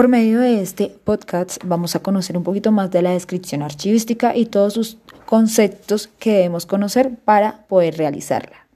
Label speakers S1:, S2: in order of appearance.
S1: Por medio de este podcast vamos a conocer un poquito más de la descripción archivística y todos sus conceptos que debemos conocer para poder realizarla.